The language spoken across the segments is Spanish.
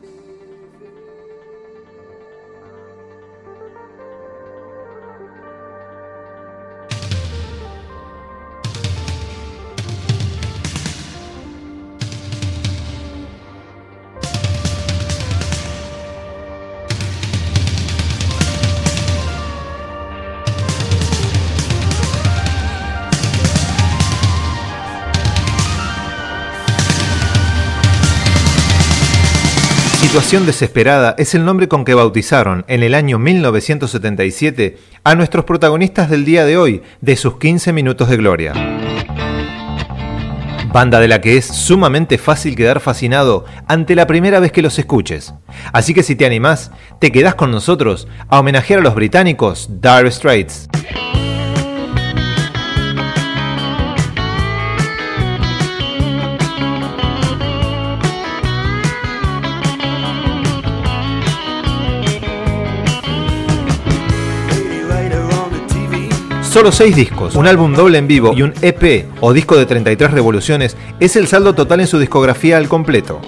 tea. Situación Desesperada es el nombre con que bautizaron en el año 1977 a nuestros protagonistas del día de hoy, de sus 15 minutos de gloria. Banda de la que es sumamente fácil quedar fascinado ante la primera vez que los escuches. Así que si te animás, te quedás con nosotros a homenajear a los británicos Dire Straits. Solo seis discos, un álbum doble en vivo y un EP o disco de 33 revoluciones es el saldo total en su discografía al completo.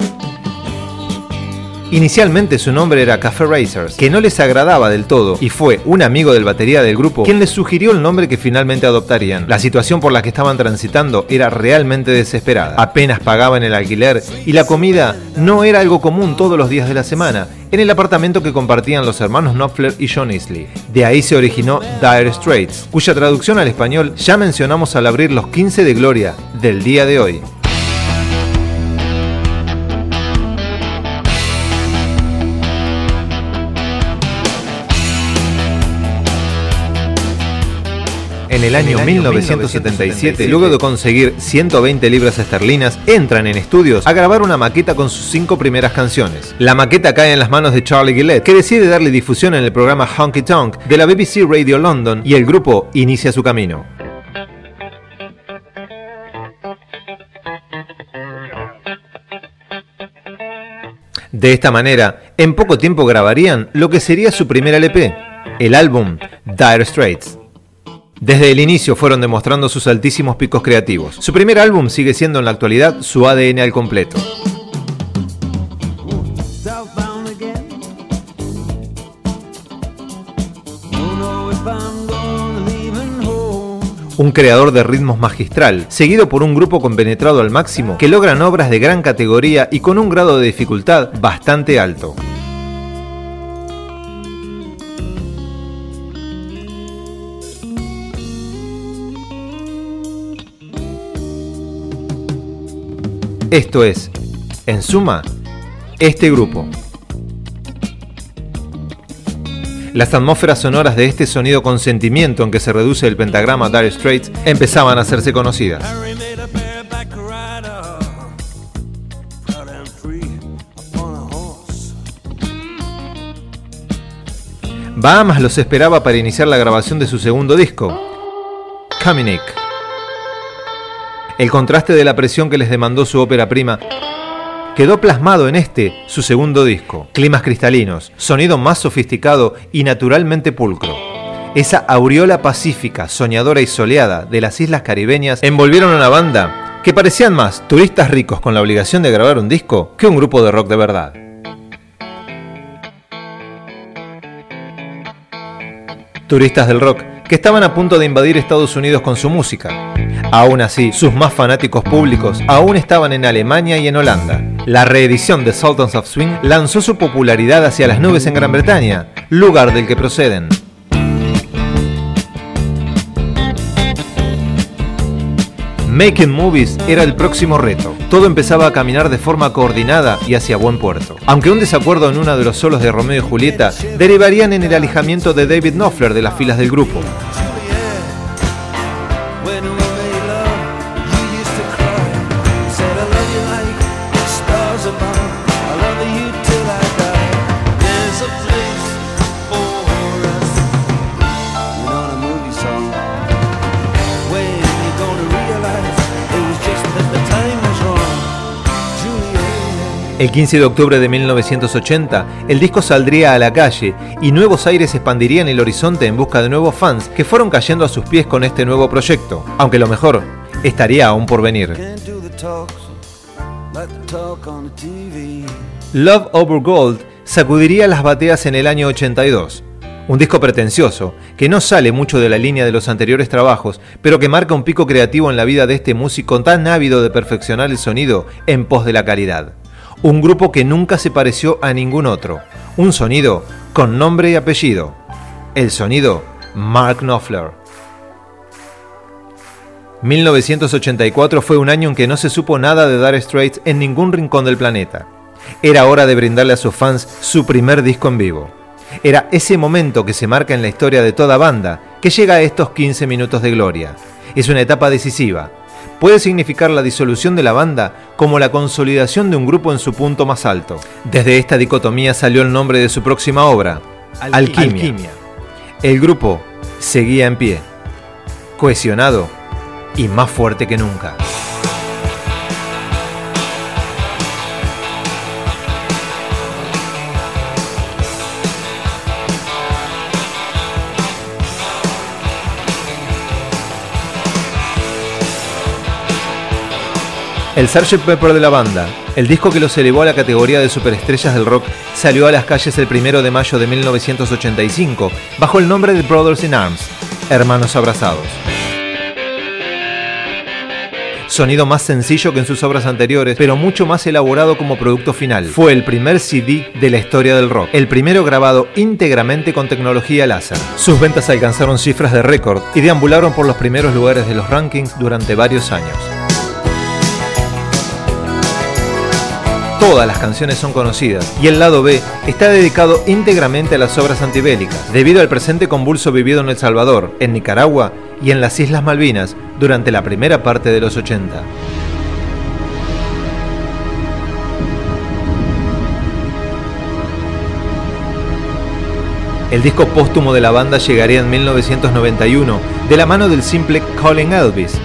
Inicialmente su nombre era Café Racers, que no les agradaba del todo y fue un amigo del batería del grupo quien les sugirió el nombre que finalmente adoptarían. La situación por la que estaban transitando era realmente desesperada. Apenas pagaban el alquiler y la comida no era algo común todos los días de la semana en el apartamento que compartían los hermanos Knopfler y John Isley. De ahí se originó Dire Straits, cuya traducción al español ya mencionamos al abrir los 15 de gloria del día de hoy. En el año 1977, luego de conseguir 120 libras esterlinas, entran en estudios a grabar una maqueta con sus cinco primeras canciones. La maqueta cae en las manos de Charlie Gillette, que decide darle difusión en el programa Honky Tonk de la BBC Radio London y el grupo inicia su camino. De esta manera, en poco tiempo grabarían lo que sería su primer LP, el álbum Dire Straits. Desde el inicio fueron demostrando sus altísimos picos creativos. Su primer álbum sigue siendo en la actualidad su ADN al completo. un creador de ritmos magistral, seguido por un grupo compenetrado al máximo que logran obras de gran categoría y con un grado de dificultad bastante alto. Esto es, en suma, este grupo. Las atmósferas sonoras de este sonido con sentimiento en que se reduce el pentagrama Dire Straits empezaban a hacerse conocidas. Bahamas los esperaba para iniciar la grabación de su segundo disco. El contraste de la presión que les demandó su ópera prima quedó plasmado en este, su segundo disco. Climas cristalinos, sonido más sofisticado y naturalmente pulcro. Esa aureola pacífica, soñadora y soleada de las islas caribeñas envolvieron a una banda que parecían más turistas ricos con la obligación de grabar un disco que un grupo de rock de verdad. Turistas del rock que estaban a punto de invadir Estados Unidos con su música. Aún así, sus más fanáticos públicos aún estaban en Alemania y en Holanda. La reedición de Sultans of Swing lanzó su popularidad hacia las nubes en Gran Bretaña, lugar del que proceden. Making Movies era el próximo reto. Todo empezaba a caminar de forma coordinada y hacia buen puerto. Aunque un desacuerdo en uno de los solos de Romeo y Julieta derivarían en el alejamiento de David Knopfler de las filas del grupo. El 15 de octubre de 1980, el disco saldría a la calle y Nuevos Aires expandirían el horizonte en busca de nuevos fans que fueron cayendo a sus pies con este nuevo proyecto, aunque lo mejor estaría aún por venir. Love Over Gold sacudiría las bateas en el año 82. Un disco pretencioso, que no sale mucho de la línea de los anteriores trabajos, pero que marca un pico creativo en la vida de este músico tan ávido de perfeccionar el sonido en pos de la calidad. Un grupo que nunca se pareció a ningún otro. Un sonido con nombre y apellido. El sonido Mark Knopfler. 1984 fue un año en que no se supo nada de Dire Straits en ningún rincón del planeta. Era hora de brindarle a sus fans su primer disco en vivo. Era ese momento que se marca en la historia de toda banda, que llega a estos 15 minutos de gloria. Es una etapa decisiva. Puede significar la disolución de la banda como la consolidación de un grupo en su punto más alto. Desde esta dicotomía salió el nombre de su próxima obra, Alquimia. El grupo seguía en pie, cohesionado y más fuerte que nunca. El Sgt. Pepper de la banda, el disco que los elevó a la categoría de superestrellas del rock, salió a las calles el 1 de mayo de 1985 bajo el nombre de Brothers in Arms, Hermanos Abrazados. Sonido más sencillo que en sus obras anteriores, pero mucho más elaborado como producto final. Fue el primer CD de la historia del rock, el primero grabado íntegramente con tecnología láser. Sus ventas alcanzaron cifras de récord y deambularon por los primeros lugares de los rankings durante varios años. Todas las canciones son conocidas y el lado B está dedicado íntegramente a las obras antibélicas, debido al presente convulso vivido en El Salvador, en Nicaragua y en las Islas Malvinas durante la primera parte de los 80. El disco póstumo de la banda llegaría en 1991 de la mano del simple Calling Elvis,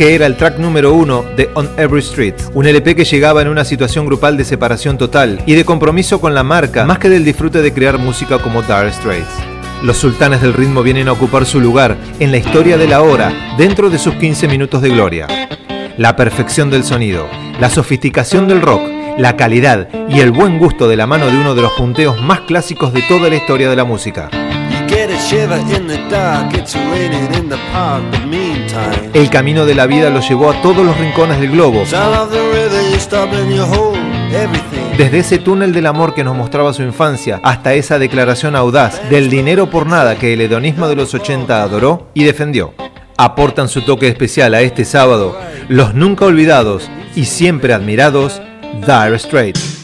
que era el track número uno de On Every Street, un LP que llegaba en una situación grupal de separación total y de compromiso con la marca, más que del disfrute de crear música como Dire Straits. Los sultanes del ritmo vienen a ocupar su lugar en la historia de la hora dentro de sus 15 minutos de gloria. La perfección del sonido, la sofisticación del rock, la calidad y el buen gusto de la mano de uno de los punteos más clásicos de toda la historia de la música. El camino de la vida lo llevó a todos los rincones del globo. Desde ese túnel del amor que nos mostraba su infancia hasta esa declaración audaz del dinero por nada que el hedonismo de los 80 adoró y defendió. Aportan su toque especial a este sábado los nunca olvidados y siempre admirados Dire Straits.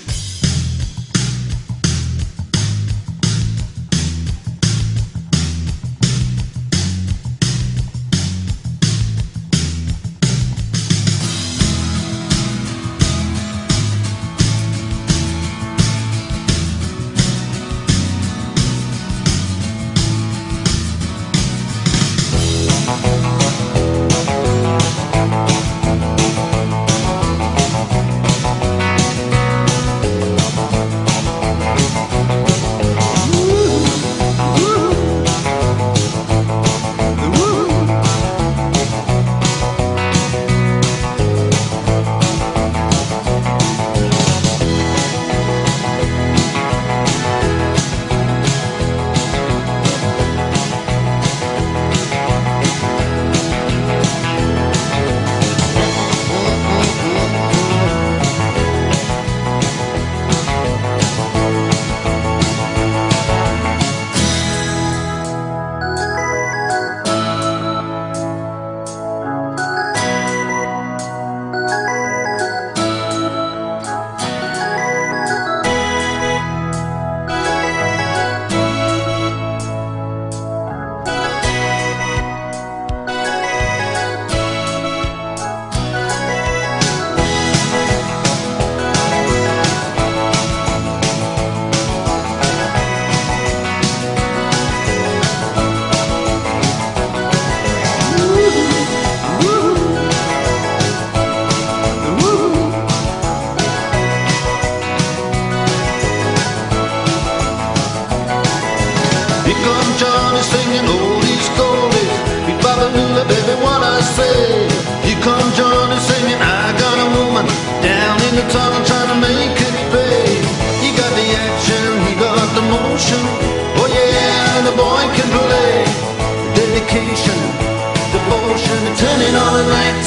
devotion, turning on a light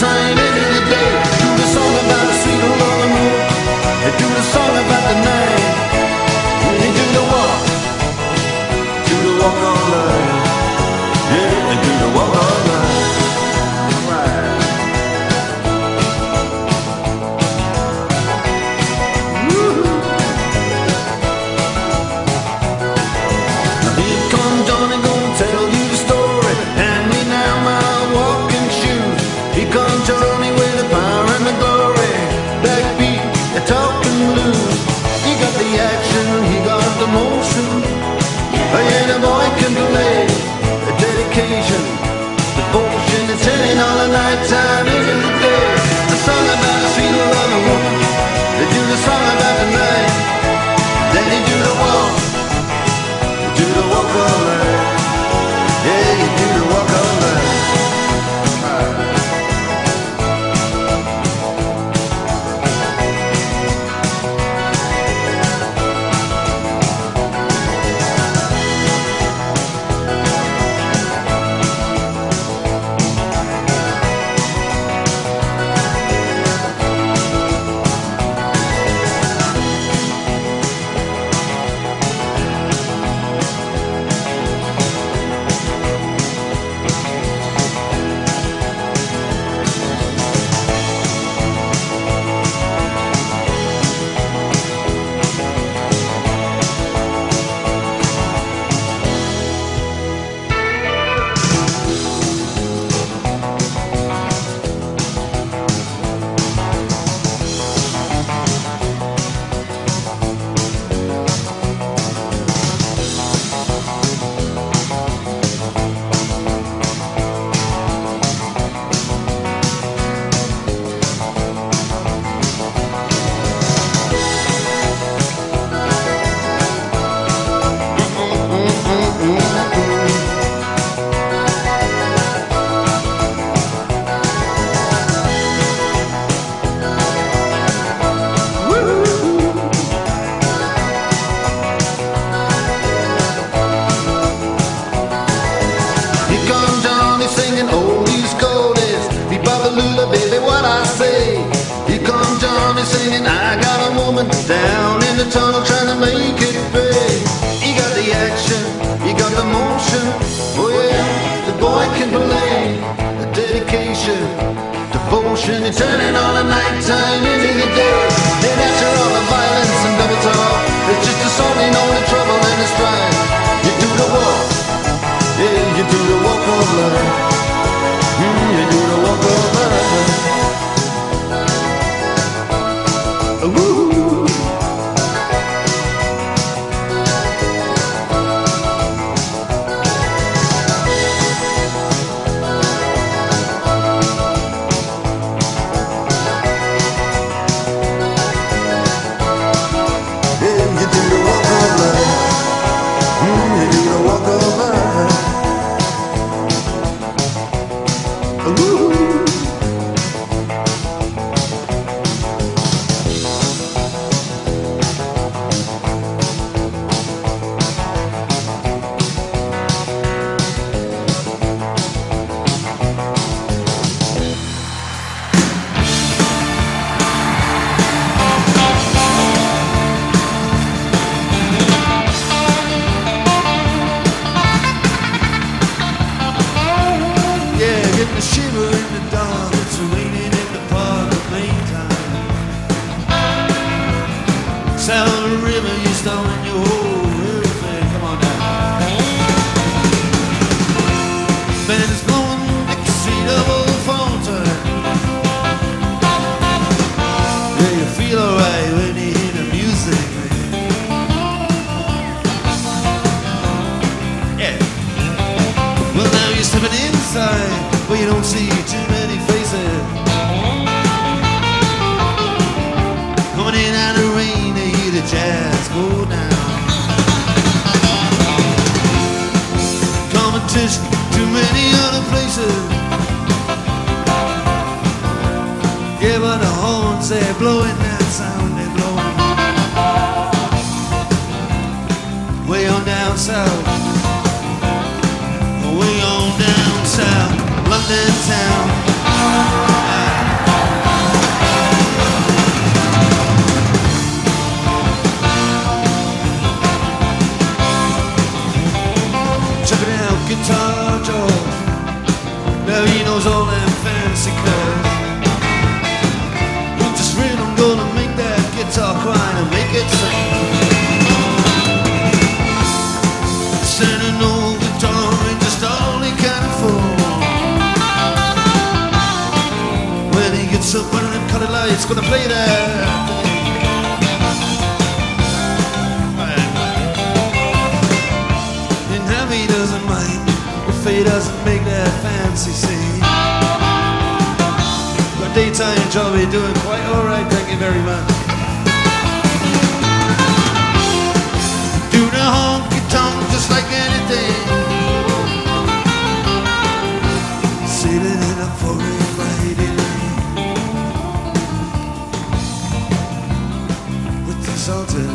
consultant.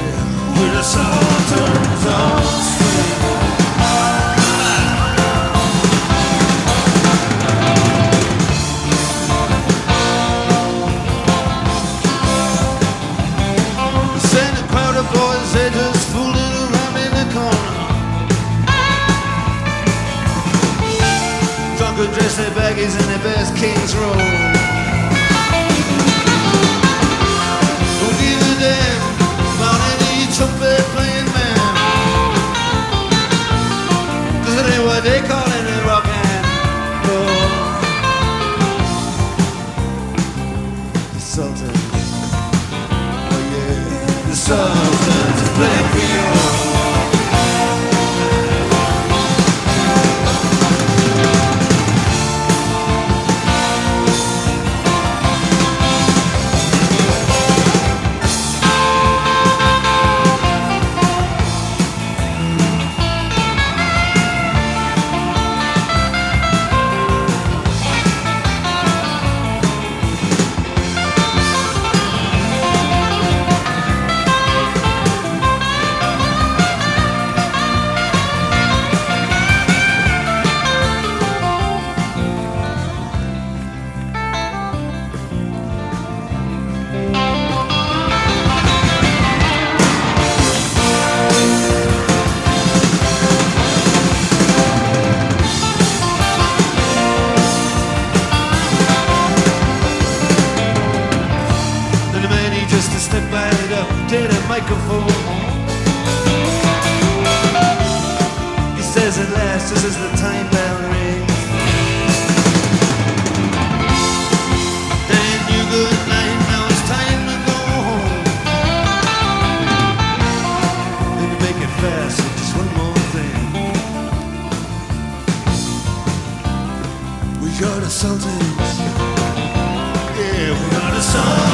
Yeah. We're the as the time bell rings. Then you now it's time to go home. Make it fast, just one more thing. We got a Sultans. Yeah, we got a Sultans.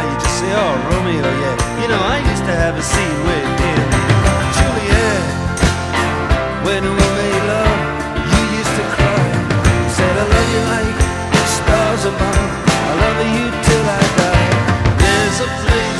Now you just say, oh, Romeo, yeah. You know, I used to have a scene with him. Juliet When we made love You used to cry. You said, I love you like the stars above. I love you till I die. There's a place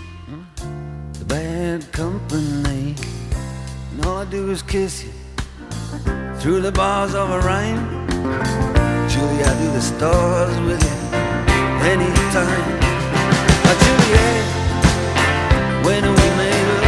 company. And all I do is kiss you through the bars of a rhyme. Julie, I do the stars with you anytime. Uh, Juliet, when we made love,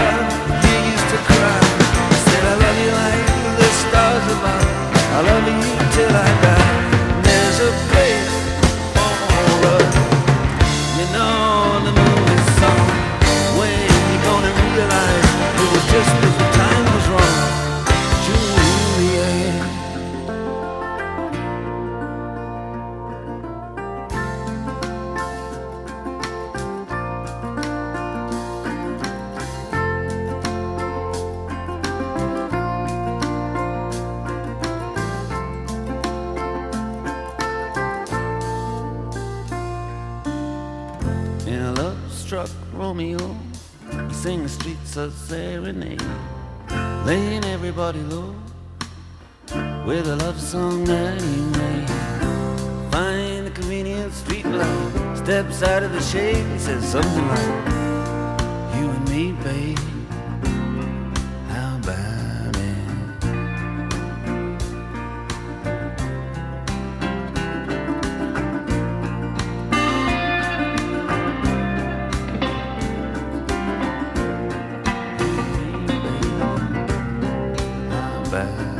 streets a serenade. Laying everybody low With a love song that he made. Find a convenient street light. Steps out of the shade. He says something like You and me, babe 对